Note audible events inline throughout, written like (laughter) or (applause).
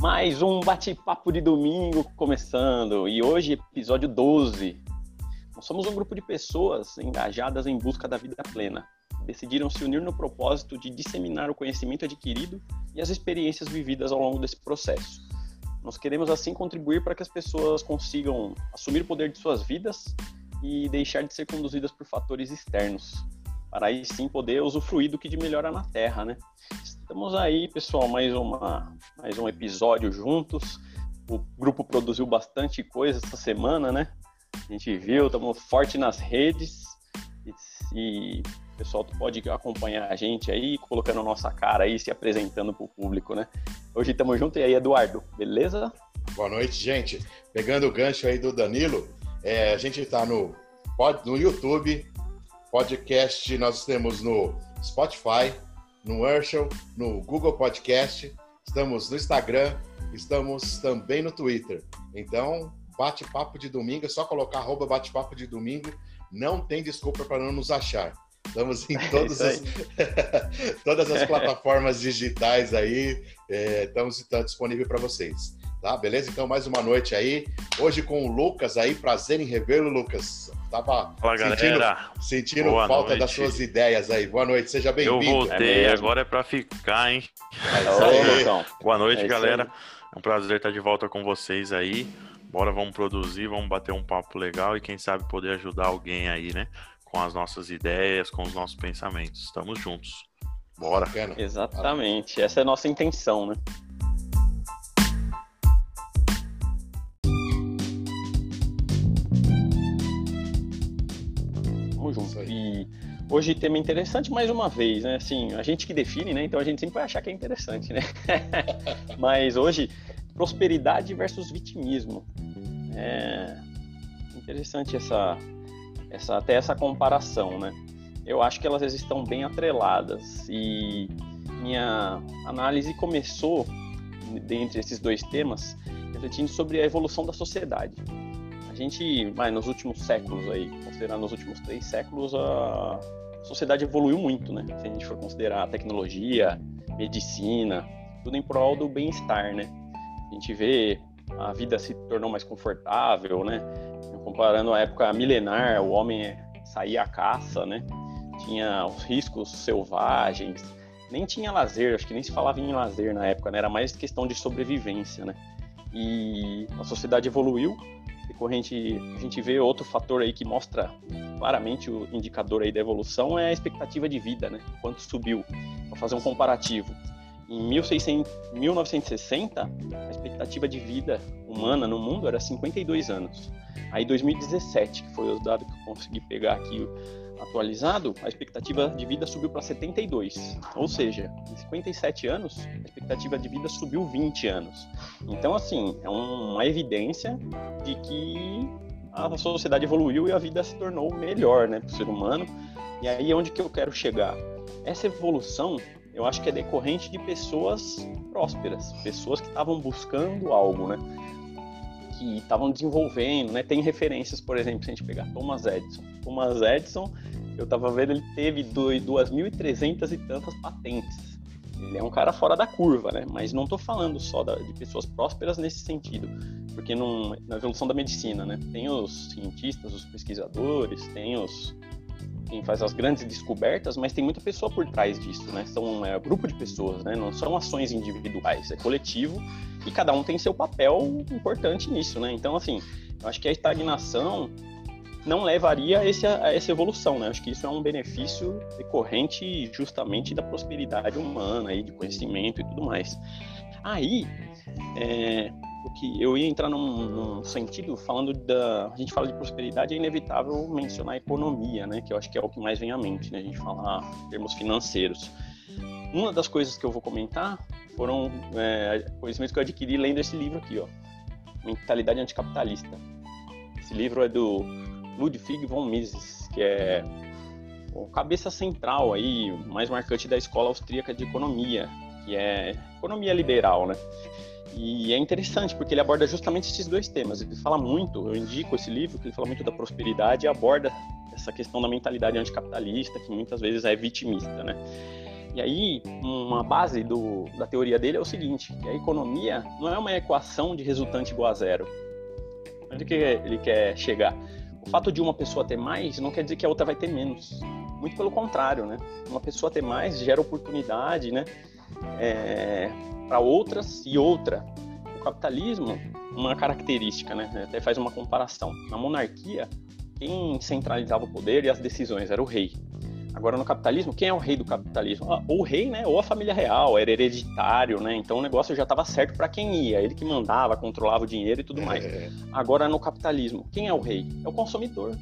Mais um bate-papo de domingo começando e hoje episódio 12. Nós somos um grupo de pessoas engajadas em busca da vida plena. Decidiram se unir no propósito de disseminar o conhecimento adquirido e as experiências vividas ao longo desse processo. Nós queremos assim contribuir para que as pessoas consigam assumir o poder de suas vidas e deixar de ser conduzidas por fatores externos, para aí sim poder usufruir do que de melhor há na Terra, né? Estamos aí, pessoal, mais, uma, mais um episódio juntos. O grupo produziu bastante coisa essa semana, né? A gente viu, estamos forte nas redes. E, e o pessoal pode acompanhar a gente aí, colocando a nossa cara aí, se apresentando para o público, né? Hoje estamos juntos. E aí, Eduardo, beleza? Boa noite, gente. Pegando o gancho aí do Danilo, é, a gente está no, no YouTube, podcast nós temos no Spotify, no Urshel, no Google Podcast, estamos no Instagram, estamos também no Twitter. Então, bate-papo de domingo, é só colocar arroba bate-papo de domingo, não tem desculpa para não nos achar. Estamos em (laughs) todas, as, (laughs) todas as plataformas digitais aí, é, estamos, estamos disponível para vocês. Tá, beleza? Então, mais uma noite aí. Hoje com o Lucas aí, prazer em revê-lo, Lucas. Tava Fala, sentindo, sentindo falta noite. das suas ideias aí. Boa noite, seja bem-vindo. Eu voltei, é agora é para ficar, hein? É Boa noite, é galera. É um prazer estar de volta com vocês aí. Bora, vamos produzir, vamos bater um papo legal e quem sabe poder ajudar alguém aí, né? Com as nossas ideias, com os nossos pensamentos. Estamos juntos. Bora. Exatamente. Essa é a nossa intenção, né? E hoje tema interessante mais uma vez, né? Assim, a gente que define, né? Então a gente sempre vai achar que é interessante, né? (laughs) Mas hoje, prosperidade versus vitimismo. É interessante essa, essa até essa comparação, né? Eu acho que elas estão bem atreladas e minha análise começou dentre esses dois temas refletindo sobre a evolução da sociedade gente, vai, nos últimos séculos aí, considerando os últimos três séculos, a sociedade evoluiu muito, né? Se a gente for considerar tecnologia, medicina, tudo em prol do bem-estar, né? A gente vê a vida se tornou mais confortável, né? Comparando a época milenar, o homem saía à caça, né? Tinha os riscos selvagens, nem tinha lazer, acho que nem se falava em lazer na época, né? Era mais questão de sobrevivência, né? E a sociedade evoluiu, decorrente, a gente vê outro fator aí que mostra claramente o indicador aí da evolução é a expectativa de vida, né? Quanto subiu. Para fazer um comparativo. Em 1600, 1960, a expectativa de vida humana no mundo era 52 anos. Aí 2017, que foi o dado que eu consegui pegar aqui atualizado, a expectativa de vida subiu para 72. Ou seja, em 57 anos, a expectativa de vida subiu 20 anos. Então, assim, é uma evidência de que a sociedade evoluiu e a vida se tornou melhor né, para o ser humano. E aí, onde que eu quero chegar? Essa evolução, eu acho que é decorrente de pessoas prósperas, pessoas que estavam buscando algo, né? Que estavam desenvolvendo, né? Tem referências, por exemplo, se a gente pegar Thomas Edison. Thomas Edison, eu estava vendo, ele teve 2.300 e tantas patentes. Ele é um cara fora da curva, né? Mas não estou falando só da, de pessoas prósperas nesse sentido, porque num, na evolução da medicina, né? Tem os cientistas, os pesquisadores, tem os quem faz as grandes descobertas, mas tem muita pessoa por trás disso, né? São é, um grupo de pessoas, né? Não são ações individuais, é coletivo e cada um tem seu papel importante nisso, né? Então, assim, eu acho que a estagnação não levaria a, esse, a essa evolução, né? Acho que isso é um benefício decorrente justamente da prosperidade humana e de conhecimento e tudo mais. Aí, é, porque eu ia entrar num, num, sentido falando da. A gente fala de prosperidade, é inevitável mencionar a economia, né? Que eu acho que é o que mais vem à mente, né? A gente falar em termos financeiros. Uma das coisas que eu vou comentar foram é, conhecimentos que eu adquiri lendo esse livro aqui, ó. Mentalidade Anticapitalista. Esse livro é do Ludwig von Mises, que é o cabeça central aí, mais marcante da escola austríaca de economia, que é economia liberal, né? E é interessante porque ele aborda justamente esses dois temas. Ele fala muito, eu indico esse livro, que ele fala muito da prosperidade e aborda essa questão da mentalidade anticapitalista, que muitas vezes é vitimista, né? E aí, uma base do, da teoria dele é o seguinte, que a economia não é uma equação de resultante igual a zero. Onde que ele quer chegar? O fato de uma pessoa ter mais não quer dizer que a outra vai ter menos. Muito pelo contrário, né? Uma pessoa ter mais gera oportunidade, né? É, para outras e outra. O capitalismo, uma característica, né? Até faz uma comparação. Na monarquia, quem centralizava o poder e as decisões era o rei. Agora, no capitalismo, quem é o rei do capitalismo? Ah, ou o rei, né? Ou a família real, era hereditário, né? Então o negócio já estava certo para quem ia. Ele que mandava, controlava o dinheiro e tudo mais. É. Agora, no capitalismo, quem é o rei? É o consumidor.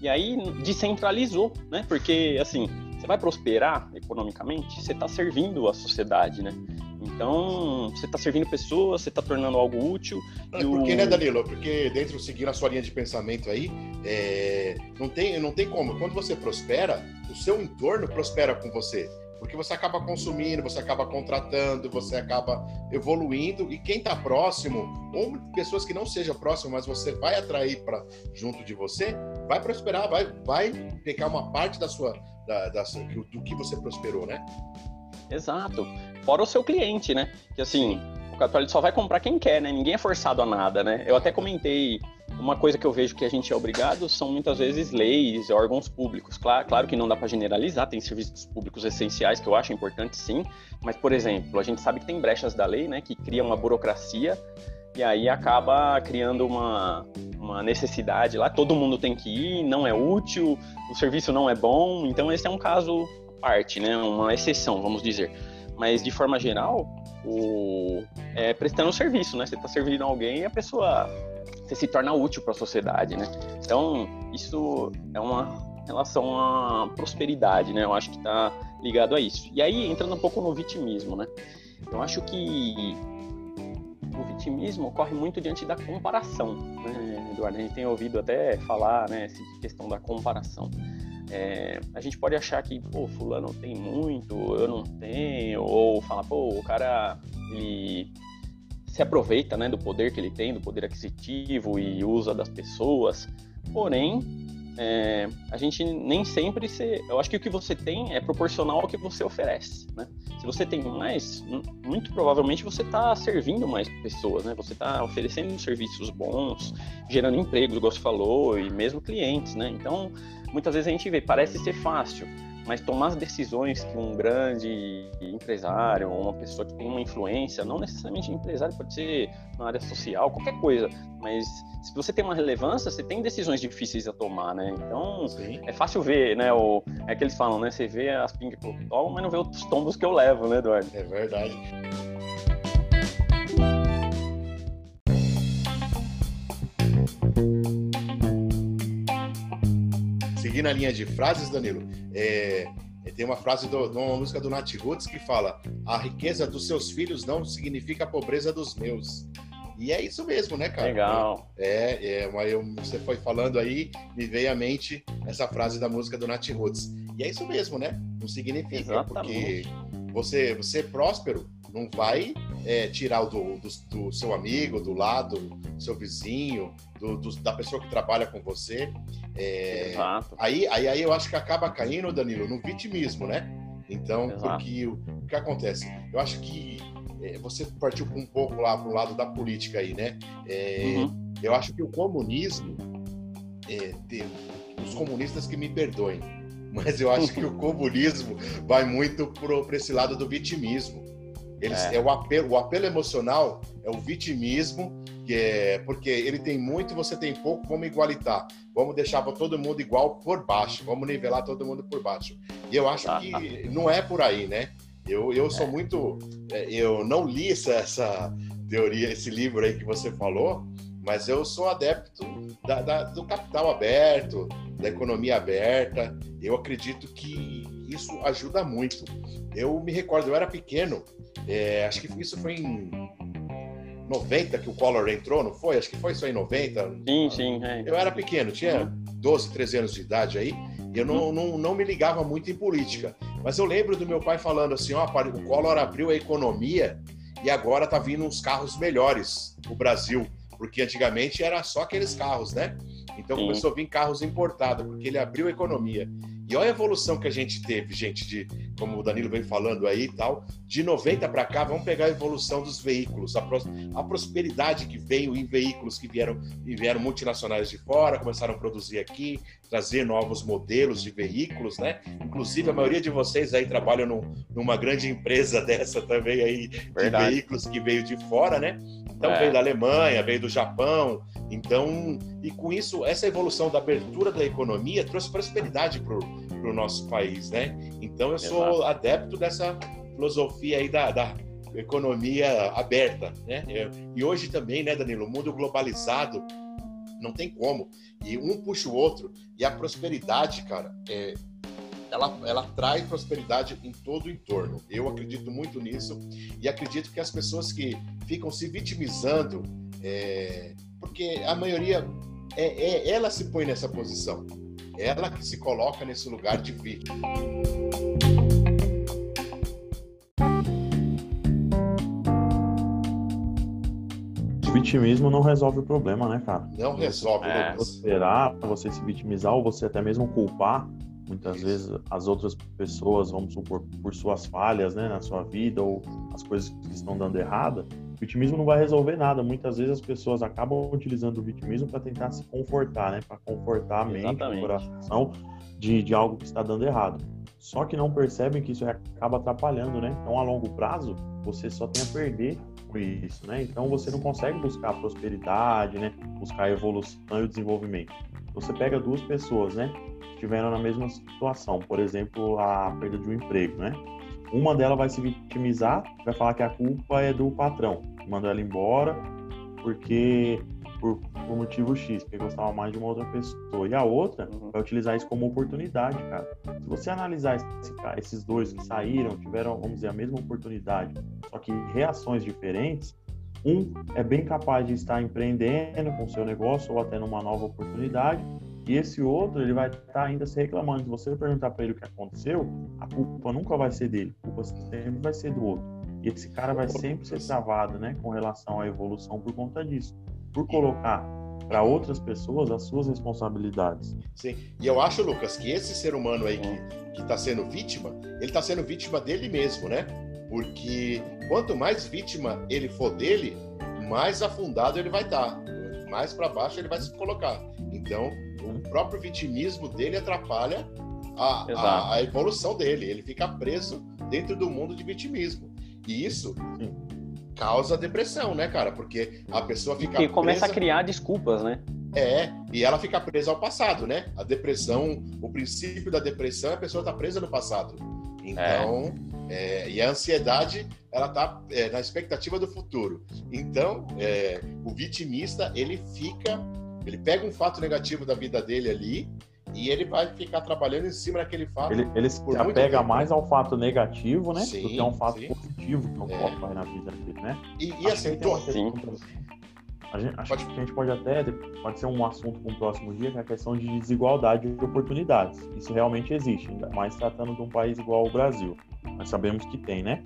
E aí descentralizou, né? Porque, assim, você vai prosperar economicamente, você está servindo a sociedade, né? Então, você está servindo pessoas, você está tornando algo útil. Por porque, o... né, Danilo? Porque dentro, seguindo a sua linha de pensamento aí, é... não, tem, não tem como. Quando você prospera, o seu entorno prospera com você. Porque você acaba consumindo, você acaba contratando, você acaba evoluindo, e quem está próximo, ou pessoas que não sejam próximas, mas você vai atrair para junto de você, vai prosperar, vai, vai pegar uma parte da sua, da, da, do que você prosperou, né? Exato. Fora o seu cliente, né? Que assim, o católico só vai comprar quem quer, né? Ninguém é forçado a nada, né? Eu até comentei uma coisa que eu vejo que a gente é obrigado são muitas vezes leis, órgãos públicos. Claro, claro que não dá para generalizar, tem serviços públicos essenciais que eu acho importante sim, mas por exemplo, a gente sabe que tem brechas da lei, né, que cria uma burocracia e aí acaba criando uma, uma necessidade lá, todo mundo tem que ir, não é útil, o serviço não é bom, então esse é um caso parte, né? Uma exceção, vamos dizer. Mas de forma geral, o é prestando serviço, né? Você está servindo alguém e a pessoa você se torna útil para a sociedade, né? Então isso é uma relação à prosperidade, né? Eu acho que está ligado a isso. E aí entrando um pouco no vitimismo, né? Eu acho que o vitimismo ocorre muito diante da comparação, né, Eduardo? A gente tem ouvido até falar, né, essa questão da comparação. É, a gente pode achar que, pô, fulano tem muito, eu não tenho, ou falar, pô, o cara, ele se aproveita, né, do poder que ele tem, do poder aquisitivo e usa das pessoas. Porém, é, a gente nem sempre se, eu acho que o que você tem é proporcional ao que você oferece, né? Se você tem mais, muito provavelmente você está servindo mais pessoas, né? Você está oferecendo serviços bons, gerando empregos, igual você falou, e mesmo clientes, né? Então, muitas vezes a gente vê, parece ser fácil, mas tomar as decisões que um grande empresário, uma pessoa que tem uma influência, não necessariamente empresário, pode ser na área social, qualquer coisa, mas se você tem uma relevância, você tem decisões difíceis a tomar, né? Então, Sim. é fácil ver, né? O, é que eles falam, né? Você vê as pingas que eu tomo, mas não vê os tombos que eu levo, né, Eduardo? É verdade. Seguir na linha de frases, Danilo, é, é, tem uma frase de uma música do Nat Roots que fala: A riqueza dos seus filhos não significa a pobreza dos meus. E é isso mesmo, né, cara? Legal. É, é mas eu, você foi falando aí, me veio à mente essa frase da música do Nat Roots. E é isso mesmo, né? Não significa, Exatamente. porque você, você é próspero não vai é, tirar o do, do, do, seu amigo, do lado, do seu vizinho, do, do, da pessoa que trabalha com você. É, Exato. Aí, aí, aí eu acho que acaba caindo, Danilo, no vitimismo, né? Então, Exato. porque o, o, que acontece? Eu acho que é, você partiu um pouco lá para o lado da política aí, né? É, uhum. Eu acho que o comunismo, é, tem, os comunistas que me perdoem, mas eu acho que o (laughs) comunismo vai muito para esse lado do vitimismo. Eles, é. é. o, apelo, o apelo emocional é o vitimismo, que é porque ele tem muito e você tem pouco, vamos igualitar. Vamos deixar todo mundo igual por baixo, vamos nivelar todo mundo por baixo. E eu acho que não é por aí, né? Eu, eu sou é. muito. É, eu não li essa, essa teoria, esse livro aí que você falou, mas eu sou adepto da, da, do capital aberto, da economia aberta. Eu acredito que isso ajuda muito. Eu me recordo, eu era pequeno, é, acho que isso foi em 90 que o Collor entrou, não foi? Acho que foi só em 90. Sim, sim. É. Eu era pequeno, tinha 12, 13 anos de idade aí, e eu não, não, não me ligava muito em política. Mas eu lembro do meu pai falando assim: ó, o Collor abriu a economia e agora tá vindo uns carros melhores o Brasil, porque antigamente era só aqueles carros, né? Então começou a vir carros importados, porque ele abriu a economia. E olha a evolução que a gente teve, gente, de como o Danilo vem falando aí e tal, de 90 para cá, vamos pegar a evolução dos veículos, a, pros, a, prosperidade que veio em veículos que vieram, vieram multinacionais de fora, começaram a produzir aqui, trazer novos modelos de veículos, né? Inclusive a maioria de vocês aí trabalham num, numa grande empresa (laughs) dessa também aí Verdade. de veículos que veio de fora, né? Então é. veio da Alemanha, veio do Japão, então, e com isso, essa evolução da abertura da economia trouxe prosperidade para o nosso país, né? Então, eu sou Exato. adepto dessa filosofia aí da, da economia aberta, né? E hoje também, né, Danilo, o mundo globalizado não tem como. E um puxa o outro. E a prosperidade, cara, é, ela, ela traz prosperidade em todo o entorno. Eu acredito muito nisso e acredito que as pessoas que ficam se vitimizando é, porque a maioria é, é, ela se põe nessa posição, ela que se coloca nesse lugar de vítima. O vitimismo não resolve o problema, né, cara? Não resolve. É, você esperar, você se vitimizar ou você até mesmo culpar muitas vezes as outras pessoas, vamos supor, por suas falhas, né, na sua vida ou as coisas que estão dando errada, vitimismo não vai resolver nada. Muitas vezes as pessoas acabam utilizando o vitimismo para tentar se confortar, né? Para confortar a mente, Exatamente. o coração de, de algo que está dando errado. Só que não percebem que isso acaba atrapalhando, né? Então, a longo prazo, você só tem a perder com isso, né? Então, você não consegue buscar a prosperidade, né? Buscar a evolução e o desenvolvimento. Você pega duas pessoas, né? Estiveram na mesma situação, por exemplo, a perda de um emprego, né? Uma delas vai se vitimizar, vai falar que a culpa é do patrão, mandou ela embora porque por, por, motivo X, porque gostava mais de uma outra pessoa. E a outra uhum. vai utilizar isso como oportunidade, cara. Se você analisar esse, esses dois que saíram, tiveram, vamos dizer, a mesma oportunidade, só que reações diferentes, um é bem capaz de estar empreendendo com seu negócio ou até numa nova oportunidade, e esse outro, ele vai estar tá ainda se reclamando. Se você perguntar para ele o que aconteceu, a culpa nunca vai ser dele, a culpa sempre vai ser do outro. E esse cara vai sempre ser travado, né, com relação à evolução por conta disso. Por colocar para outras pessoas as suas responsabilidades. Sim. E eu acho, Lucas, que esse ser humano aí que está sendo vítima, ele está sendo vítima dele mesmo, né? Porque quanto mais vítima ele for dele, mais afundado ele vai estar. Tá. Mais para baixo ele vai se colocar. Então, próprio vitimismo dele atrapalha a, a, a, evolução dele. Ele fica preso dentro do mundo de vitimismo. E isso Sim. causa depressão, né, cara? Porque a pessoa fica. Porque começa presa... a criar desculpas, né? É, e ela fica presa ao passado, né? A depressão, o princípio da depressão é a pessoa tá presa no passado. Então, é. É, e a ansiedade, ela tá é, na expectativa do futuro. Então, é, o vitimista, ele fica ele pega um fato negativo da vida dele ali e ele vai ficar trabalhando em cima daquele fato. Ele, ele se apega mais ao fato negativo, né? Sim, do que a um fato sim. positivo que é. ocorre na vida dele, né? E, e assim, tô... sim. A gente, acho pode... que a gente pode até, pode ser um assunto para um próximo dia, que é a questão de desigualdade de oportunidades. Isso realmente existe, ainda mais tratando de um país igual ao Brasil. Nós sabemos que tem, né?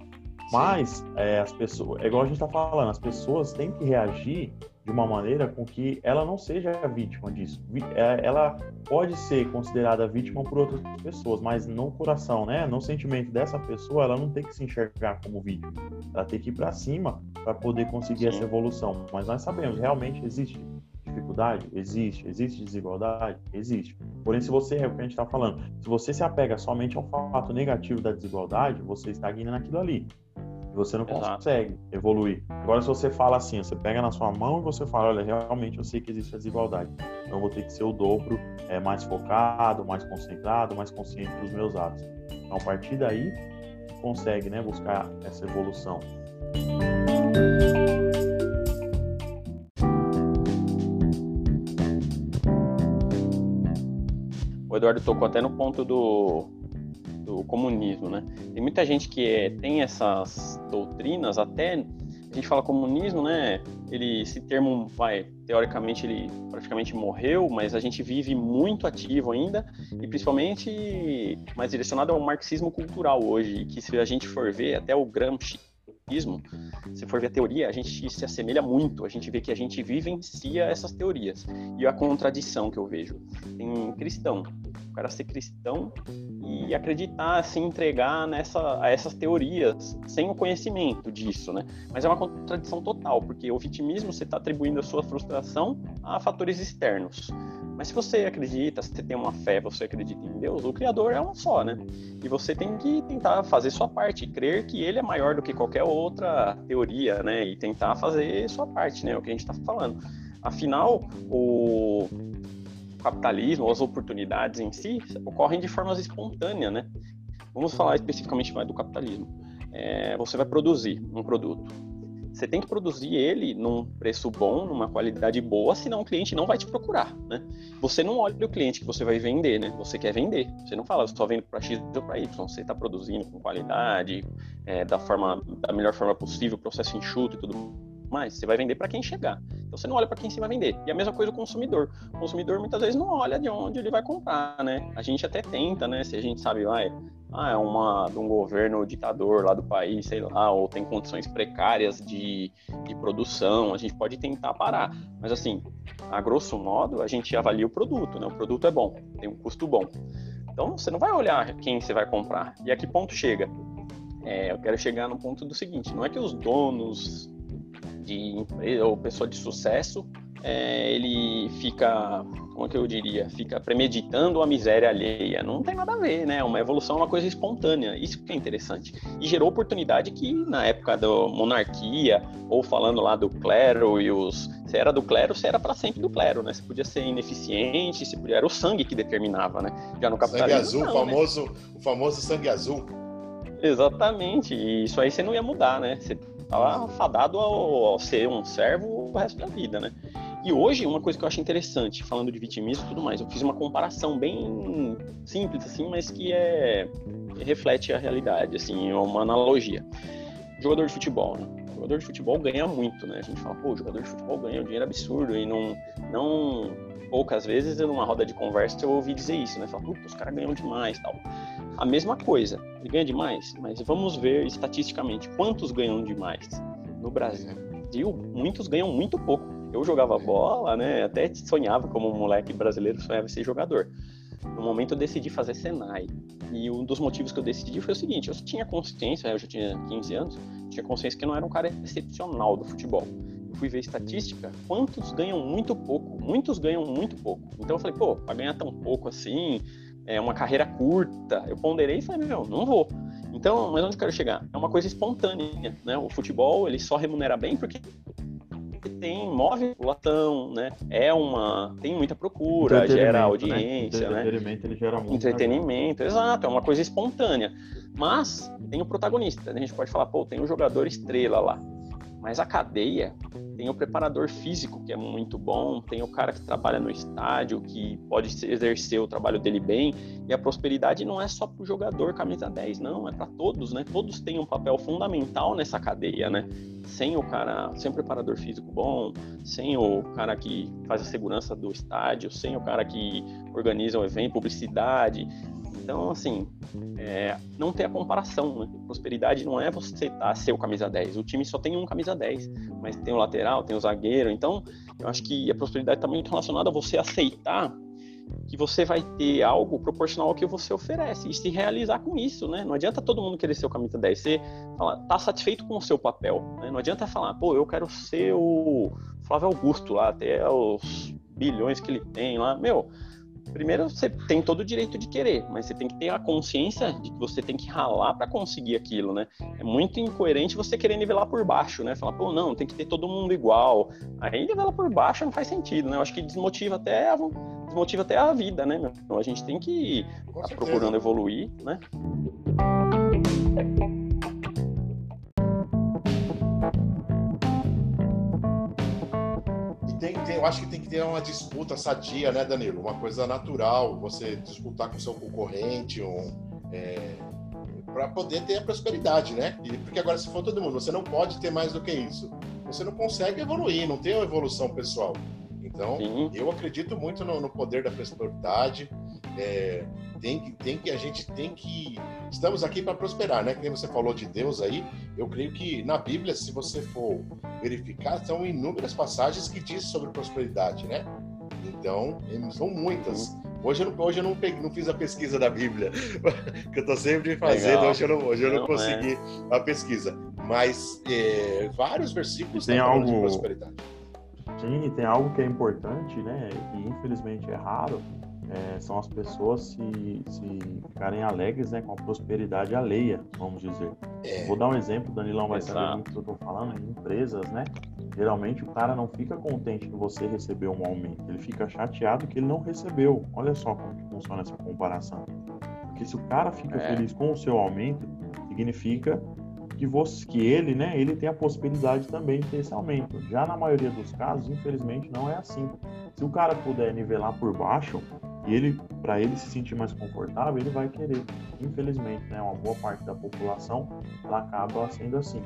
Mas é, as pessoas, é igual a gente está falando, as pessoas têm que reagir de uma maneira com que ela não seja vítima disso. É, ela pode ser considerada vítima por outras pessoas, mas no coração, né, no sentimento dessa pessoa, ela não tem que se enxergar como vítima. Ela tem que ir para cima para poder conseguir Sim. essa evolução. Mas nós sabemos, realmente existe dificuldade? Existe. Existe desigualdade? Existe. Porém, se você, é o que a gente está falando, se você se apega somente ao fato negativo da desigualdade, você estagna naquilo ali você não Exato. consegue evoluir. Agora, se você fala assim, você pega na sua mão e você fala, olha, realmente eu sei que existe a desigualdade, então eu vou ter que ser o dobro, é, mais focado, mais concentrado, mais consciente dos meus atos. Então, a partir daí, consegue né, buscar essa evolução. O Eduardo tocou até no ponto do, do comunismo, né? Tem muita gente que é, tem essas doutrinas, até a gente fala comunismo, né? Ele, esse termo, vai, teoricamente ele praticamente morreu, mas a gente vive muito ativo ainda e principalmente mais direcionado ao marxismo cultural hoje, que se a gente for ver, até o Gramsci vitimismo, se for ver a teoria, a gente se assemelha muito, a gente vê que a gente vivencia essas teorias. E a contradição que eu vejo. Tem cristão, o cara ser cristão e acreditar, se entregar nessa, a essas teorias, sem o conhecimento disso, né? Mas é uma contradição total, porque o vitimismo você está atribuindo a sua frustração a fatores externos. Mas se você acredita, se você tem uma fé, você acredita em Deus, o Criador é um só, né? E você tem que tentar fazer sua parte, crer que ele é maior do que qualquer outra teoria, né? E tentar fazer sua parte, né? É o que a gente está falando. Afinal, o capitalismo, as oportunidades em si, ocorrem de formas espontâneas, né? Vamos falar especificamente mais do capitalismo. É, você vai produzir um produto você tem que produzir ele num preço bom, numa qualidade boa, senão o cliente não vai te procurar, né? Você não olha o cliente que você vai vender, né? Você quer vender. Você não fala, só vendo para X ou para Y. Você está produzindo com qualidade, é, da forma, da melhor forma possível, processo enxuto e tudo mais. Você vai vender para quem chegar. Então você não olha para quem você vai vender. E a mesma coisa o consumidor. O consumidor muitas vezes não olha de onde ele vai comprar, né? A gente até tenta, né? Se a gente sabe, ah, ah, é uma de um governo ditador lá do país, sei lá, ou tem condições precárias de, de produção, a gente pode tentar parar. Mas assim, a grosso modo, a gente avalia o produto, né? O produto é bom, tem um custo bom. Então você não vai olhar quem você vai comprar. E a que ponto chega? É, eu quero chegar no ponto do seguinte: não é que os donos de empresa ou pessoa de sucesso é, ele fica, como é que eu diria, fica premeditando a miséria alheia. Não tem nada a ver, né? Uma evolução é uma coisa espontânea. Isso que é interessante. E gerou oportunidade que na época da monarquia, ou falando lá do clero e os. Se era do clero, se era para sempre do clero, né? Você podia ser ineficiente, se podia... era o sangue que determinava, né? Já no capitalismo. Sangue azul, não, né? famoso, né? o famoso sangue azul. Exatamente. E isso aí você não ia mudar, né? Você estava fadado ao, ao ser um servo o resto da vida, né? E hoje, uma coisa que eu acho interessante, falando de vitimismo e tudo mais, eu fiz uma comparação bem simples, assim, mas que é reflete a realidade, assim, é uma analogia. Jogador de futebol, né? Jogador de futebol ganha muito, né? A gente fala, pô, jogador de futebol ganha um dinheiro absurdo e não, não poucas vezes numa roda de conversa eu ouvi dizer isso, né? Fala, os caras ganham demais, tal. A mesma coisa, ele ganha demais, mas vamos ver estatisticamente quantos ganham demais no Brasil. Muitos ganham muito pouco eu jogava bola, né? Até sonhava como um moleque brasileiro, sonhava ser jogador. No momento eu decidi fazer Senai. E um dos motivos que eu decidi foi o seguinte: eu tinha consciência, eu já tinha 15 anos, tinha consciência que eu não era um cara excepcional do futebol. Eu fui ver estatística, quantos ganham muito pouco? Muitos ganham muito pouco. Então eu falei, pô, pra ganhar tão pouco assim, é uma carreira curta. Eu ponderei e falei, meu, não vou. Então, mas onde eu quero chegar? É uma coisa espontânea, né? O futebol, ele só remunera bem porque tem move população, né? É uma tem muita procura, gera né? audiência, né? Entretenimento, ele gera muito. Entretenimento, exato, é uma coisa espontânea. Mas tem o protagonista, a gente pode falar, pô, tem um jogador estrela lá. Mas a cadeia tem o preparador físico, que é muito bom, tem o cara que trabalha no estádio, que pode exercer o trabalho dele bem, e a prosperidade não é só para o jogador camisa 10, não, é para todos, né? Todos têm um papel fundamental nessa cadeia, né? Sem o cara, sem o preparador físico bom, sem o cara que faz a segurança do estádio, sem o cara que organiza o evento, publicidade, então, assim, é, não ter a comparação, né? Prosperidade não é você tá, ser o camisa 10. O time só tem um camisa 10, mas tem o lateral, tem o zagueiro. Então, eu acho que a prosperidade está muito relacionada a você aceitar que você vai ter algo proporcional ao que você oferece e se realizar com isso, né? Não adianta todo mundo querer ser o camisa 10. Você fala, tá satisfeito com o seu papel, né? Não adianta falar, pô, eu quero ser o Flávio Augusto lá, até os bilhões que ele tem lá. Meu, primeiro você tem todo o direito de querer, mas você tem que ter a consciência de que você tem que ralar para conseguir aquilo, né? É muito incoerente você querer nivelar por baixo, né? Falar, pô, não, tem que ter todo mundo igual. Aí nivela por baixo não faz sentido, né? Eu acho que desmotiva até a, desmotiva até a vida, né? Então a gente tem que ir procurando evoluir, né? Acho que tem que ter uma disputa sadia, né, Danilo? Uma coisa natural, você disputar com seu concorrente, um, é, para poder ter a prosperidade, né? E, porque agora, se for todo mundo, você não pode ter mais do que isso. Você não consegue evoluir, não tem uma evolução pessoal. Então, Sim. eu acredito muito no, no, poder da prosperidade É, tem que, tem que, a gente tem que. Estamos aqui para prosperar, né? Como você falou de Deus aí, eu creio que na Bíblia, se você for verificar, são inúmeras passagens que dizem sobre prosperidade, né? Então, são muitas. Hoje eu não, hoje eu não, peguei, não fiz a pesquisa da Bíblia, (laughs) que eu estou sempre fazendo, Legal. hoje eu não, hoje eu não, não consegui é. a pesquisa. Mas é, vários versículos tem algo... de prosperidade. Sim, tem algo que é importante, né? E infelizmente é raro, é, são as pessoas se, se ficarem alegres né, com a prosperidade alheia, vamos dizer. É. Vou dar um exemplo, Danilão vai Exato. saber muito do que eu estou falando, em empresas, né? Geralmente o cara não fica contente que você recebeu um aumento, ele fica chateado que ele não recebeu. Olha só como que funciona essa comparação. Porque se o cara fica é. feliz com o seu aumento, significa que, você, que ele, né, ele tem a possibilidade também de ter esse aumento. Já na maioria dos casos, infelizmente, não é assim. Se o cara puder nivelar por baixo, e ele, para ele se sentir mais confortável, ele vai querer. Infelizmente, né, uma boa parte da população ela acaba sendo assim.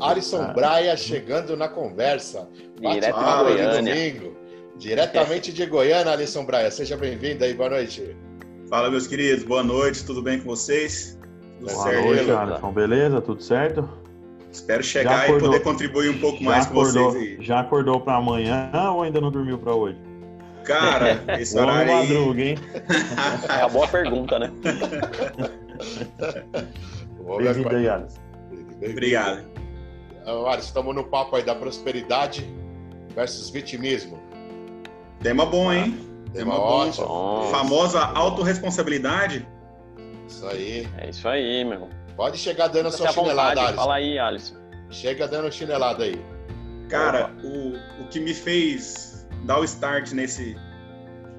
Alisson ah. Braia chegando na conversa. Direto de Goiânia. Domingo. Diretamente de Goiânia, Alisson Braia. Seja bem-vindo aí, boa noite. Fala, meus queridos, boa noite, tudo bem com vocês? Tudo boa certo? noite, Alisson, beleza? Tudo certo? Espero chegar acordou, e poder contribuir um pouco mais acordou, com vocês aí. Já acordou para amanhã ou ainda não dormiu para hoje? Cara, (laughs) esse horário aí... madruga, hein? (laughs) É uma boa pergunta, né? (laughs) Bem-vindo aí, Alisson. Obrigado. Alisson, estamos no papo aí da prosperidade versus vitimismo. Tema bom, hein? Tema, Tema ótimo. Bom. Famosa autorresponsabilidade. Isso aí. É isso aí, meu. Pode chegar dando a sua chinelada, Alisson. Fala aí, Alisson. Chega dando chinelada aí. Cara, o, o que me fez dar o start nesse.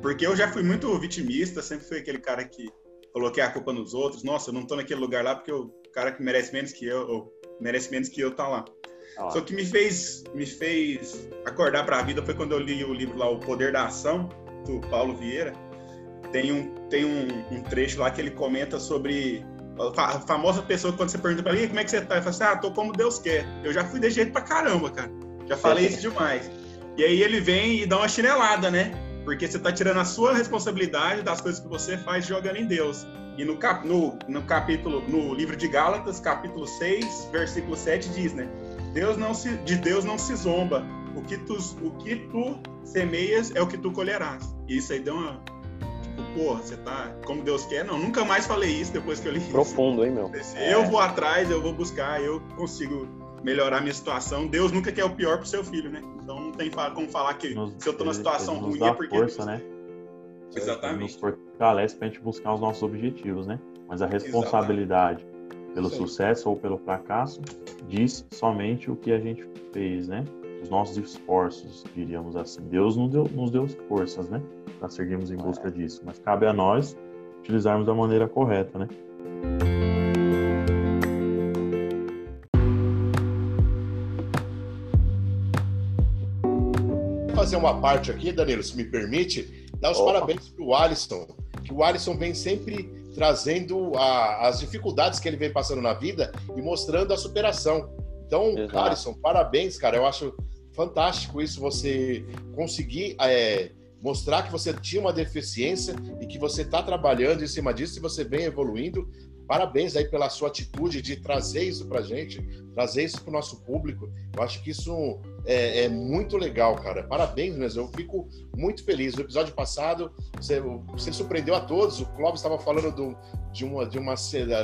Porque eu já fui muito vitimista, sempre fui aquele cara que coloquei a culpa nos outros. Nossa, eu não tô naquele lugar lá porque o cara que merece menos que eu, ou merece menos que eu, tá lá. Ah. Só que me fez, me fez acordar para a vida foi quando eu li o livro lá, O Poder da Ação, do Paulo Vieira. Tem um, tem um, um trecho lá que ele comenta sobre a famosa pessoa quando você pergunta pra ele como é que você tá, ele fala assim, ah, tô como Deus quer. Eu já fui de jeito pra caramba, cara. Já falei isso demais. E aí ele vem e dá uma chinelada, né? Porque você tá tirando a sua responsabilidade das coisas que você faz jogando em Deus. E no, cap, no, no capítulo, no livro de Gálatas, capítulo 6, versículo 7, diz, né? Deus não se, de Deus não se zomba. O que, tu, o que tu semeias é o que tu colherás. E isso aí deu uma, porra, você tá como Deus quer. Não, nunca mais falei isso depois que eu li Profundo, isso. hein, meu? Eu é. vou atrás, eu vou buscar, eu consigo melhorar minha situação. Deus nunca quer o pior pro seu filho, né? Então não tem como falar que nos, se eu tô numa situação ruim é porque. Força, né? Exatamente. Ele nos fortalece pra gente buscar os nossos objetivos, né? Mas a responsabilidade Exatamente. pelo sucesso ou pelo fracasso diz somente o que a gente fez, né? Os nossos esforços, diríamos assim. Deus nos deu, nos deu forças, né? para seguirmos em busca disso. Mas cabe a nós utilizarmos da maneira correta, né? fazer uma parte aqui, Danilo, se me permite, dar os Opa. parabéns para o Alisson, que o Alisson vem sempre trazendo a, as dificuldades que ele vem passando na vida e mostrando a superação. Então, Exato. Alisson, parabéns, cara. Eu acho fantástico isso, você conseguir é, mostrar que você tinha uma deficiência e que você está trabalhando em cima disso e você vem evoluindo. Parabéns aí pela sua atitude de trazer isso para gente, trazer isso para o nosso público. Eu acho que isso é, é, muito legal, cara. Parabéns mesmo. Eu fico muito feliz. No episódio passado, você, você surpreendeu a todos. O Clóvis estava falando do, de uma de uma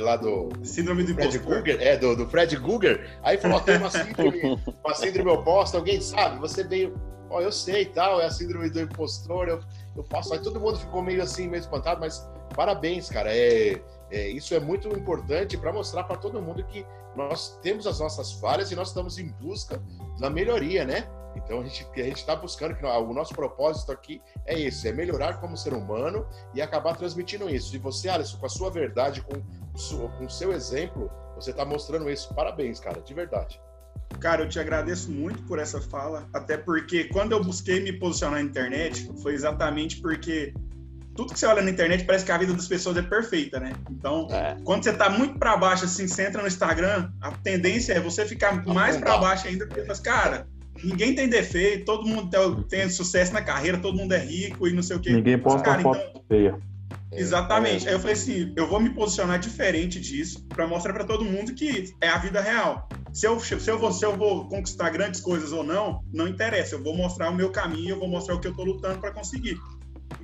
lá do síndrome do Fred Guger, é do, do Fred Guger. Aí falou: tem uma síndrome, uma síndrome oposta. Alguém sabe? Você veio ó, oh, eu sei tal, é a síndrome do impostor, eu, eu faço. Aí todo mundo ficou meio assim, meio espantado, mas parabéns, cara. É, é isso é muito importante para mostrar para todo mundo que nós temos as nossas falhas e nós estamos em busca da melhoria, né? Então a gente a gente está buscando que o nosso propósito aqui é esse, é melhorar como ser humano e acabar transmitindo isso. E você, Alisson, com a sua verdade, com com o seu exemplo, você está mostrando isso. Parabéns, cara, de verdade. Cara, eu te agradeço muito por essa fala, até porque quando eu busquei me posicionar na internet, foi exatamente porque tudo que você olha na internet parece que a vida das pessoas é perfeita, né? Então, é. quando você tá muito para baixo, assim, você entra no Instagram, a tendência é você ficar mais para baixo ainda, porque, mas, cara, ninguém tem defeito, todo mundo tem sucesso na carreira, todo mundo é rico e não sei o quê. Ninguém posta cara, foto então, feia. É, Exatamente. É. Aí eu falei assim, eu vou me posicionar diferente disso para mostrar para todo mundo que é a vida real. Se eu, se, eu vou, se eu vou conquistar grandes coisas ou não, não interessa. Eu vou mostrar o meu caminho, eu vou mostrar o que eu tô lutando para conseguir.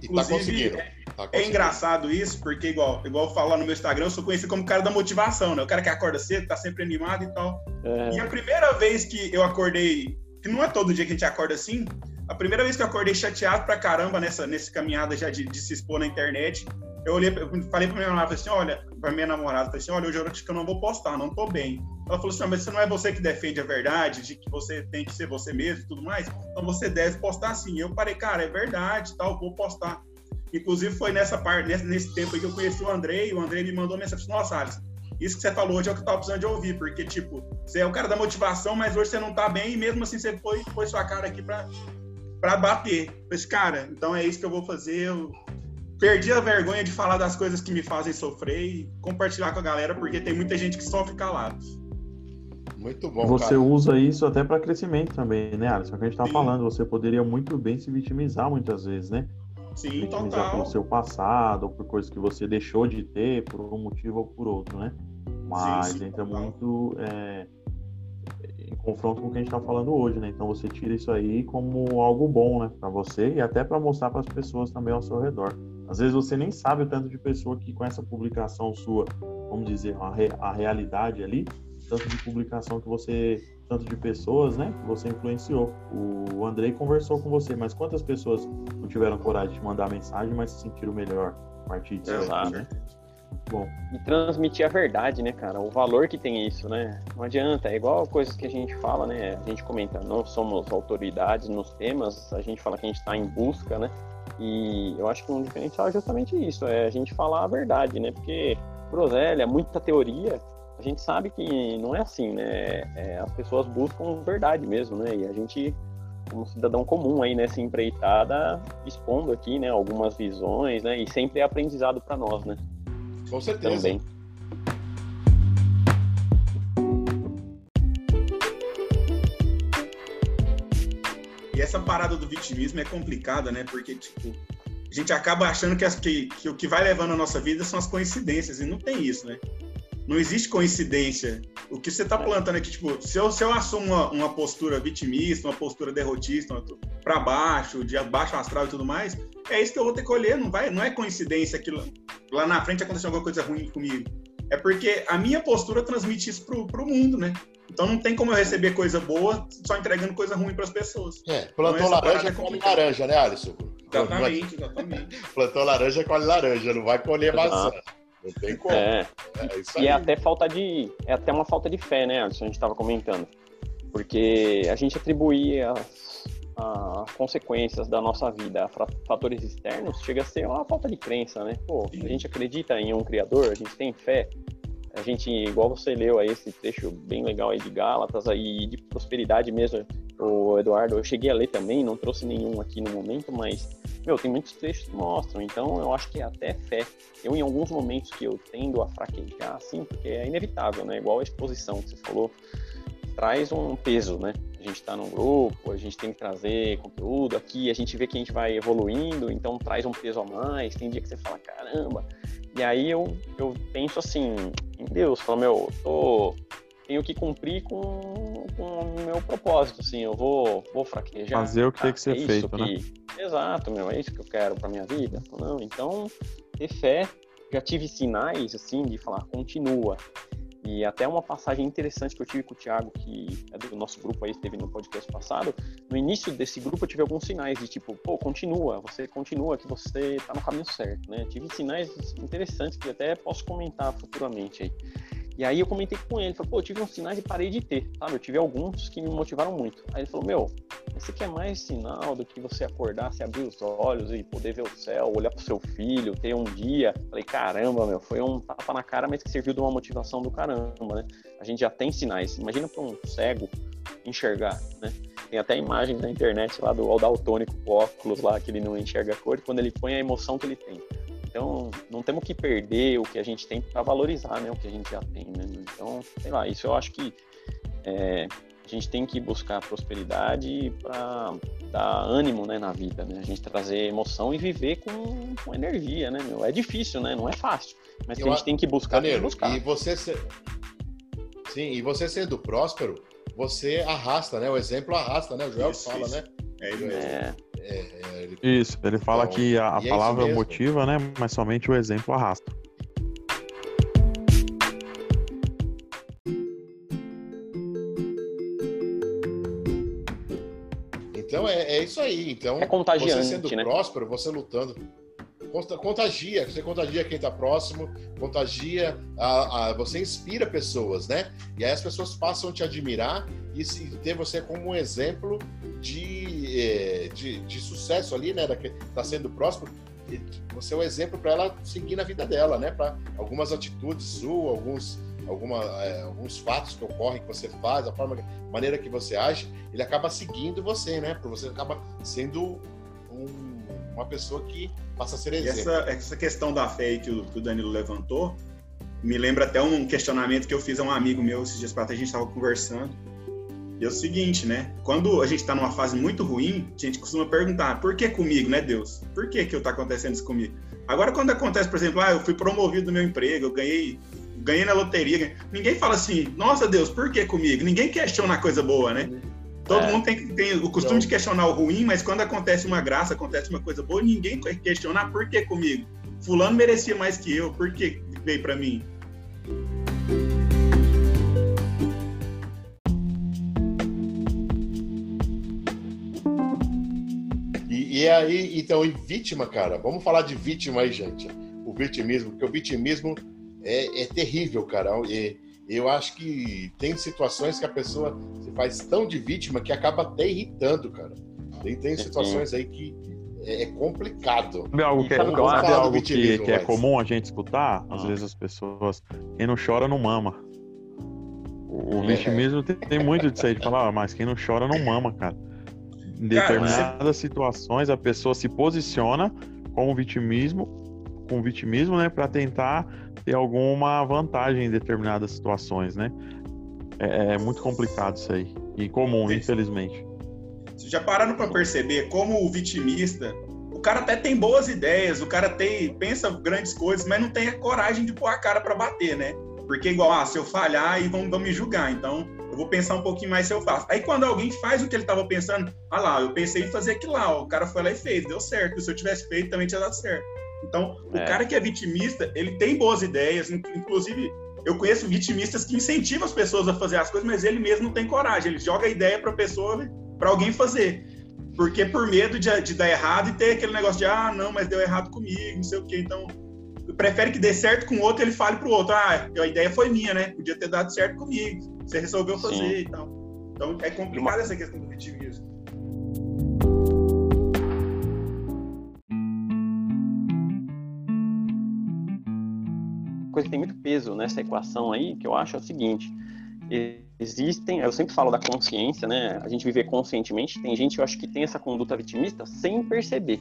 Inclusive, tá tá é engraçado isso, porque igual, igual eu falo lá no meu Instagram, eu sou conhecido como cara da motivação, né? O cara que acorda cedo, tá sempre animado e tal. É. E a primeira vez que eu acordei, que não é todo dia que a gente acorda assim, a primeira vez que eu acordei chateado pra caramba nessa, nessa caminhada já de, de se expor na internet, eu olhei, eu falei pra minha namorada, assim, olha, pra minha namorada, falei assim, olha, hoje eu acho que eu não vou postar, não tô bem. Ela falou assim, mas você não é você que defende a verdade, de que você tem que ser você mesmo e tudo mais, então você deve postar sim. Eu parei, cara, é verdade, tal, vou postar. Inclusive foi nessa parte, nesse, nesse tempo aí que eu conheci o Andrei, e o Andrei me mandou mensagem, nossa, Alisson, isso que você falou hoje é o que eu tava precisando de ouvir, porque, tipo, você é o cara da motivação, mas hoje você não tá bem, e mesmo assim você foi, foi sua cara aqui pra, pra bater. Esse cara, então é isso que eu vou fazer. Eu perdi a vergonha de falar das coisas que me fazem sofrer e compartilhar com a galera, porque tem muita gente que sofre calado. Muito bom. Você cara. usa isso até para crescimento também, né, Alisson? É o que a gente tá Sim. falando, você poderia muito bem se vitimizar muitas vezes, né? Sim, vitimizar total. pelo seu passado, ou por coisas que você deixou de ter, por um motivo ou por outro, né? Mas sim, sim, entra total. muito é, em confronto com o que a gente está falando hoje, né? Então você tira isso aí como algo bom, né, para você e até para mostrar para as pessoas também ao seu redor. Às vezes você nem sabe o tanto de pessoa que com essa publicação sua, vamos dizer, a, re, a realidade ali, tanto de publicação que você, tanto de pessoas, né, que você influenciou. O Andrei conversou com você, mas quantas pessoas não tiveram coragem de mandar mensagem, mas se sentiram melhor a partir disso, aqui, né? Bom. E transmitir a verdade, né, cara? O valor que tem isso, né? Não adianta, é igual coisas que a gente fala, né? A gente comenta, não somos autoridades nos temas, a gente fala que a gente está em busca, né? E eu acho que um diferencial é justamente isso, é a gente falar a verdade, né? Porque groselha, muita teoria, a gente sabe que não é assim, né? É, as pessoas buscam verdade mesmo, né? E a gente, como cidadão comum aí nessa empreitada, expondo aqui, né, algumas visões, né? E sempre é aprendizado para nós, né? Com certeza. Também. E essa parada do vitimismo é complicada, né? Porque, tipo, a gente acaba achando que, as, que, que o que vai levando a nossa vida são as coincidências, e não tem isso, né? Não existe coincidência. O que você está plantando aqui, tipo, se eu, se eu assumo uma, uma postura vitimista, uma postura derrotista, para baixo, de baixo astral e tudo mais, é isso que eu vou ter que colher. Não, vai, não é coincidência que lá na frente aconteceu alguma coisa ruim comigo. É porque a minha postura transmite isso pro, pro mundo, né? Então não tem como eu receber coisa boa só entregando coisa ruim para as pessoas. É, plantou então, laranja, é come laranja, né, Alisson? Exatamente, exatamente. (laughs) plantou laranja, colhe laranja, não vai colher maçã. Não tem como. É, é e é até falta de. É até uma falta de fé, né, Alisson? A gente estava comentando. Porque a gente atribuir as, as, consequências da nossa vida a fatores externos chega a ser uma falta de crença, né? Pô, a gente acredita em um Criador, a gente tem fé, a gente, igual você leu aí esse trecho bem legal aí de Gálatas aí de prosperidade mesmo, o Eduardo, eu cheguei a ler também, não trouxe nenhum aqui no momento, mas, meu, tem muitos trechos que mostram, então eu acho que é até fé. Eu, em alguns momentos que eu tendo a fraquejar, assim, porque é inevitável, né? Igual a exposição que você falou, traz um peso, né? A gente está num grupo, a gente tem que trazer conteúdo aqui, a gente vê que a gente vai evoluindo, então traz um peso a mais. Tem dia que você fala, caramba. E aí eu, eu penso assim, em Deus, falo, meu, tô, tenho que cumprir com, com o meu propósito, assim, eu vou, vou fraquejar. Fazer o que tem que ser é feito, que... né? Exato, meu, é isso que eu quero para minha vida. Não, então, ter fé, já tive sinais, assim, de falar, continua. E até uma passagem interessante que eu tive com o Thiago, que é do nosso grupo aí, esteve no podcast passado. No início desse grupo eu tive alguns sinais de tipo, pô, continua, você continua, que você tá no caminho certo, né? Tive sinais interessantes que até posso comentar futuramente aí. E aí eu comentei com ele, falei, pô, eu tive uns sinais e parei de ter, sabe? Eu tive alguns que me motivaram muito. Aí ele falou, meu, aqui é mais sinal do que você acordar, se abrir os olhos e poder ver o céu, olhar pro seu filho, ter um dia. Falei, caramba, meu, foi um tapa na cara, mas que serviu de uma motivação do caramba, né? A gente já tem sinais. Imagina para um cego enxergar, né? Tem até imagens na internet lá do daltônico com óculos lá, que ele não enxerga a cor, quando ele põe a emoção que ele tem. Então, não temos que perder o que a gente tem para valorizar, né? O que a gente já tem, né? Então, sei lá, isso eu acho que é, a gente tem que buscar prosperidade para dar ânimo, né, na vida, né? A gente trazer emoção e viver com, com energia, né, meu? É difícil, né? Não é fácil. Mas eu, a gente tem que buscar, Danilo, tem que buscar. E você ser... Sim, e você sendo próspero, você arrasta, né? O exemplo arrasta, né? O Joel isso, fala, isso. né? É, é. É, é, ele... Isso, ele fala então, que a, a é palavra motiva, né? Mas somente o exemplo arrasta. Aí. Então, é contagiante, você sendo né? próspero, você lutando contagia, você contagia quem está próximo, contagia, a, a, você inspira pessoas, né? E aí as pessoas passam a te admirar e se, ter você como um exemplo de, é, de, de, sucesso ali, né? Está sendo próximo. Você é um exemplo para ela seguir na vida dela, né? Para algumas atitudes suas, alguns, alguma, é, alguns fatos que ocorrem que você faz, a forma, a maneira que você age, ele acaba seguindo você, né? Porque você acaba sendo um uma pessoa que passa a ser exemplo. Essa, essa questão da fé que o, que o Danilo levantou me lembra até um questionamento que eu fiz a um amigo meu esses dias para a gente estava conversando. E é o seguinte, né? Quando a gente está numa fase muito ruim, a gente costuma perguntar: por que comigo, né, Deus? Por que que está acontecendo isso comigo? Agora, quando acontece, por exemplo, ah, eu fui promovido no meu emprego, eu ganhei, ganhei na loteria, ninguém fala assim: nossa, Deus, por que comigo? Ninguém questiona a coisa boa, né? Todo é. mundo tem, tem o costume de questionar o ruim, mas quando acontece uma graça, acontece uma coisa boa, ninguém questiona por que comigo. Fulano merecia mais que eu, por que veio para mim? E, e, aí, então, e vítima, cara, vamos falar de vítima aí, gente. O vitimismo, porque o vitimismo é, é terrível, cara. E, eu acho que tem situações que a pessoa se faz tão de vítima que acaba até irritando, cara. Tem, tem situações aí que é, é complicado. Sabe algo que, é, sabe algo que, que é comum a gente escutar? Às ah. vezes as pessoas, quem não chora não mama. O, é. vitimismo tem, tem, muito disso aí, de falar, ah, mas quem não chora não mama, cara. Em determinadas cara, situações a pessoa se posiciona com o vitimismo, com o vitimismo, né, para tentar ter alguma vantagem em determinadas situações, né? É, é muito complicado isso aí. E comum, infelizmente. Vocês já pararam para perceber como o vitimista, o cara até tem boas ideias, o cara tem, pensa grandes coisas, mas não tem a coragem de pôr a cara para bater, né? Porque igual, ah, se eu falhar, aí vão, vão me julgar. Então, eu vou pensar um pouquinho mais se eu faço. Aí quando alguém faz o que ele estava pensando, ah lá, eu pensei em fazer aquilo lá, ó, o cara foi lá e fez, deu certo. Se eu tivesse feito, também tinha dado certo. Então, é. o cara que é vitimista, ele tem boas ideias, inclusive eu conheço vitimistas que incentivam as pessoas a fazer as coisas, mas ele mesmo não tem coragem, ele joga a ideia para a pessoa, para alguém fazer. Porque por medo de, de, dar errado e ter aquele negócio de, ah, não, mas deu errado comigo, não sei o quê. Então, prefere que dê certo com o outro, ele fale pro outro, ah, a ideia foi minha, né? Podia ter dado certo comigo, você resolveu fazer Sim. e tal. Então, é complicado essa questão do vitimismo. Que tem muito peso nessa equação aí, que eu acho é o seguinte: existem, eu sempre falo da consciência, né? A gente viver conscientemente, tem gente, eu acho que tem essa conduta vitimista sem perceber.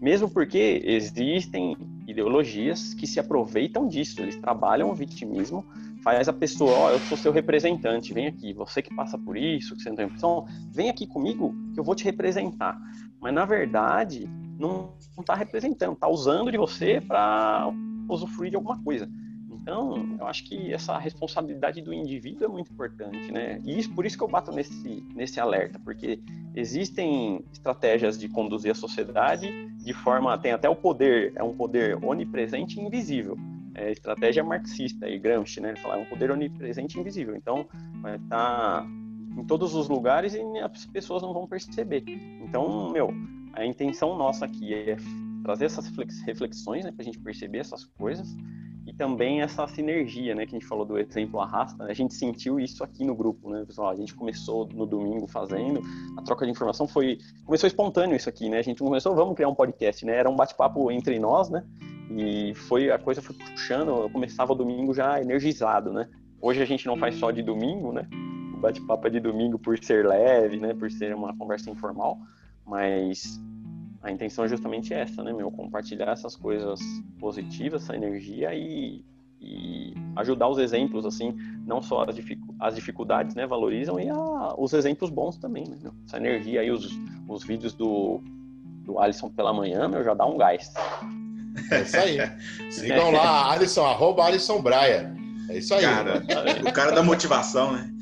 Mesmo porque existem ideologias que se aproveitam disso, eles trabalham o vitimismo, faz a pessoa, ó, oh, eu sou seu representante, vem aqui, você que passa por isso, que você não tem opção, vem aqui comigo que eu vou te representar. Mas na verdade, não está representando, está usando de você para usufruir de alguma coisa. Então, eu acho que essa responsabilidade do indivíduo é muito importante, né? E isso, por isso que eu bato nesse, nesse alerta, porque existem estratégias de conduzir a sociedade de forma. tem até o poder, é um poder onipresente e invisível. É estratégia marxista e Gramsci, né? Ele fala, é um poder onipresente e invisível. Então, vai estar em todos os lugares e as pessoas não vão perceber. Então, meu, a intenção nossa aqui é trazer essas reflexões, né, para a gente perceber essas coisas. E também essa sinergia, né, que a gente falou do exemplo arrasta, né, a gente sentiu isso aqui no grupo, né, pessoal, a gente começou no domingo fazendo, a troca de informação foi, começou espontâneo isso aqui, né, a gente começou, vamos criar um podcast, né, era um bate-papo entre nós, né, e foi, a coisa foi puxando, eu começava o domingo já energizado, né, hoje a gente não faz só de domingo, né, o bate-papo de domingo por ser leve, né? Por ser uma conversa informal, mas a intenção é justamente essa, né, meu? Compartilhar essas coisas positivas, essa energia e, e ajudar os exemplos, assim, não só as, dificu as dificuldades, né, valorizam, e a, os exemplos bons também, né? Meu? Essa energia aí, os, os vídeos do, do Alisson pela manhã, meu, já dá um gás. É isso aí. Sigam lá, Alisson, arroba Alisson Braia. É isso aí. Cara, o cara da motivação, né?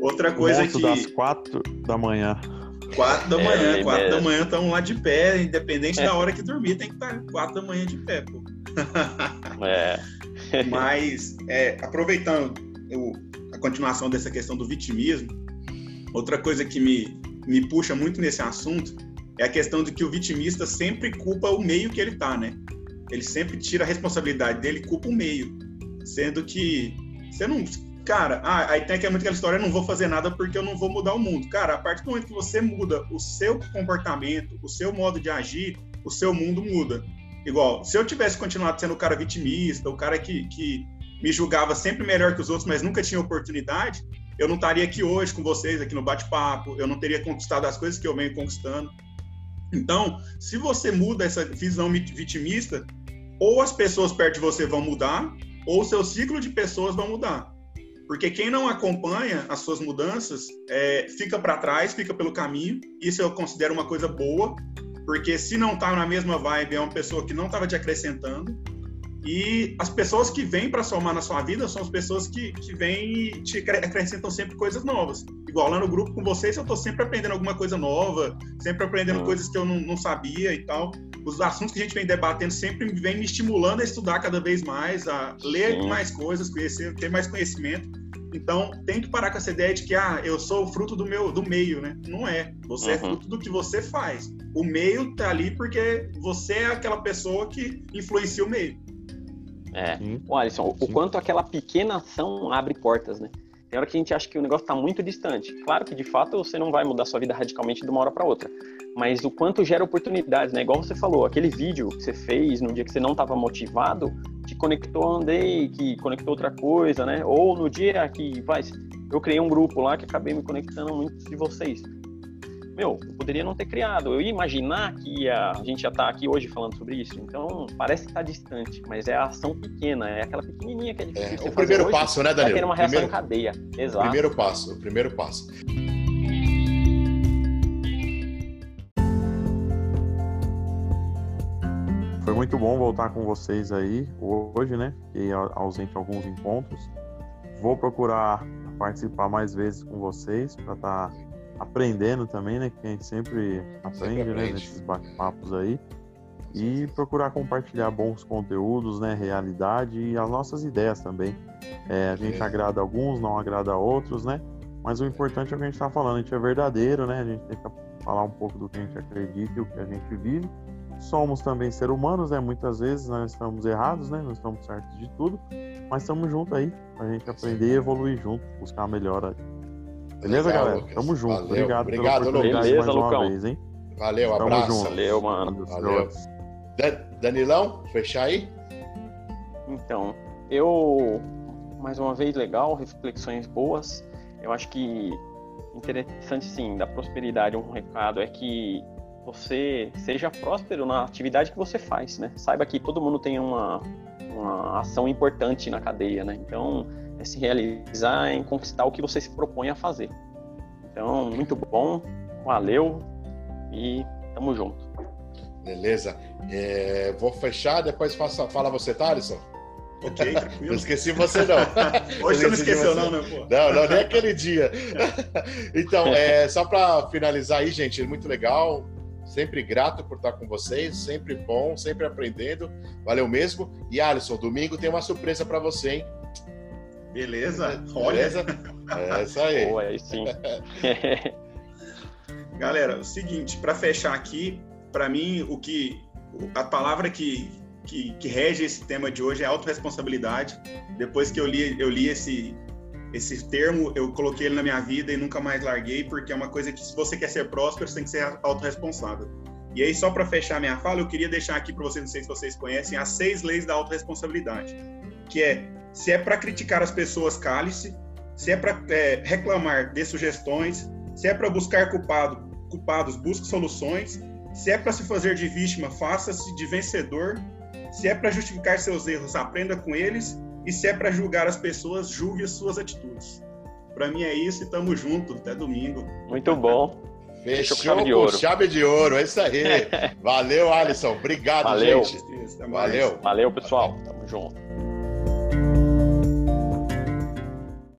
Outra coisa Monto que. das quatro da manhã. Quatro da É, manhã, quatro é. da manhã estamos lá de pé, independente da hora que dormir, tem que estar quatro da manhã de pé, pô. É, (laughs) Mas, é, aproveitando o- a continuação dessa questão do vitimismo, outra coisa que me, me puxa muito nesse assunto é a questão de que o vitimista sempre culpa o meio que ele tá, né? Ele sempre tira a responsabilidade dele e culpa o meio. Sendo que você não. Cara, ah, aí tem aquela- aquela história: eu não vou fazer nada porque eu não vou mudar o mundo. Cara, a partir do momento que você muda o seu comportamento, o seu modo de agir, o seu mundo muda. Igual, se eu tivesse continuado sendo o cara vitimista, o cara que, que me julgava sempre melhor que os outros, mas nunca tinha oportunidade, eu não estaria aqui hoje com vocês, aqui no bate-papo, eu não teria conquistado as coisas que eu venho conquistando. Então, se você muda essa visão vitimista, ou as pessoas perto de você vão mudar, ou o seu ciclo de pessoas vão mudar. Porque quem não acompanha as suas mudanças é, fica para trás, fica pelo caminho. Isso eu considero uma coisa boa, porque se não tá na mesma vibe, é uma pessoa que não estava te acrescentando. E as pessoas que vêm para somar na sua vida são as pessoas que, que vêm e te acre- acrescentam sempre coisas novas. Igual lá no grupo com vocês, eu tô sempre aprendendo alguma coisa nova, sempre aprendendo Hum. coisas que eu não, não sabia e tal. Os assuntos que a gente vem debatendo sempre vem me estimulando a estudar cada vez mais, a ler Sim. mais coisas, conhecer, ter mais conhecimento. Então, tem que parar com essa ideia de que ah, eu sou o fruto do meu do meio, né? Não é. Você é Uhum. fruto do que você faz. O meio tá ali porque você é aquela pessoa que influencia o meio. é. Sim. Ô, Alisson, o- o quanto aquela pequena ação abre portas, né? Tem hora que a gente acha que o negócio está muito distante. Claro que, de fato, você não vai mudar sua vida radicalmente de uma hora para outra. Mas o quanto gera oportunidades, né? Igual você falou, aquele vídeo que você fez no dia que você não estava motivado, conectou Andei, que conectou outra coisa, né? Ou no dia que, vai, eu criei um grupo lá que acabei me conectando a muitos de vocês. Meu, eu poderia não ter criado. Eu ia imaginar que ia- a gente já tá aqui hoje falando sobre isso. Então, parece que tá distante, mas é a ação pequena, é aquela pequenininha que é difícil É, o primeiro hoje, passo, né, Vai ter Danilo? uma reação Primeiro, em cadeia. Exato. primeiro passo, o primeiro passo. Foi muito bom voltar com vocês aí hoje, né? Fiquei ausente alguns encontros. Vou procurar participar mais vezes com vocês para estar aprendendo também, né? Que a gente sempre aprende, né? aprende. Nesses bate-papos aí. E procurar compartilhar bons conteúdos, né? Realidade e as nossas ideias também. É, a gente É. agrada alguns, não agrada outros, né? Mas o importante é o que a gente está falando, a gente é verdadeiro, né? A gente tem que falar um pouco do que a gente acredita e o que a gente vive somos também seres humanos, né? Muitas vezes nós estamos errados, né? Nós estamos certos de tudo, mas estamos juntos aí pra gente aprender e evoluir junto, buscar a melhora. Beleza, Legal, galera? Lucas. Tamo junto. Valeu. Obrigado, Obrigado, pela oportunidade Lucas. mais Beleza, uma Lucão. vez, hein? Valeu, Tamo abraço. junto. Valeu, mano. Valeu. Da- Danilão, fechar aí? Então, eu mais uma vez legal, reflexões boas. Eu acho que interessante sim, da prosperidade, um recado é que você seja próspero na atividade que você faz, né? Saiba que todo mundo tem uma, uma ação importante na cadeia, né? Então, é se realizar em conquistar o que você se propõe a fazer. Então, muito bom, valeu e tamo junto. Beleza. É, vou fechar, depois faça, fala você, Thaleson. Ok, (laughs) Não esqueci você, não. (laughs) Hoje você não esqueceu, você. não, né, pô? Não, não, nem aquele dia. (laughs) Então, é, só para finalizar aí, gente, muito legal. Sempre grato por estar com vocês, sempre bom, sempre aprendendo. Valeu mesmo. E Alisson, domingo tem uma surpresa para você, hein? Beleza? (laughs) Olha, Beleza? É isso aí. Boa, aí sim. (laughs) Galera, o seguinte, para fechar aqui, para mim, o que a palavra que, que, que rege esse tema de hoje é autorresponsabilidade. Depois que eu li, eu li esse, esse termo, eu coloquei ele na minha vida e nunca mais larguei, porque é uma coisa que, se você quer ser próspero, você tem que ser autorresponsável. E aí, só para fechar minha fala, eu queria deixar aqui para vocês, não sei se vocês conhecem, as seis leis da autorresponsabilidade, que é, se é para criticar as pessoas, cale-se, se é para é, reclamar, dê sugestões, se é para buscar culpado, culpados, busque soluções, se é para se fazer de vítima, faça-se de vencedor, se é para justificar seus erros, aprenda com eles, e se é para julgar as pessoas, julgue as suas atitudes. Para mim é isso e tamo junto, até domingo. Muito bom. (laughs) Fechou, com chave de ouro. chave de ouro, é isso aí. (laughs) Valeu, Alisson. Obrigado, Valeu. gente. Valeu. Valeu, pessoal. Tamo junto.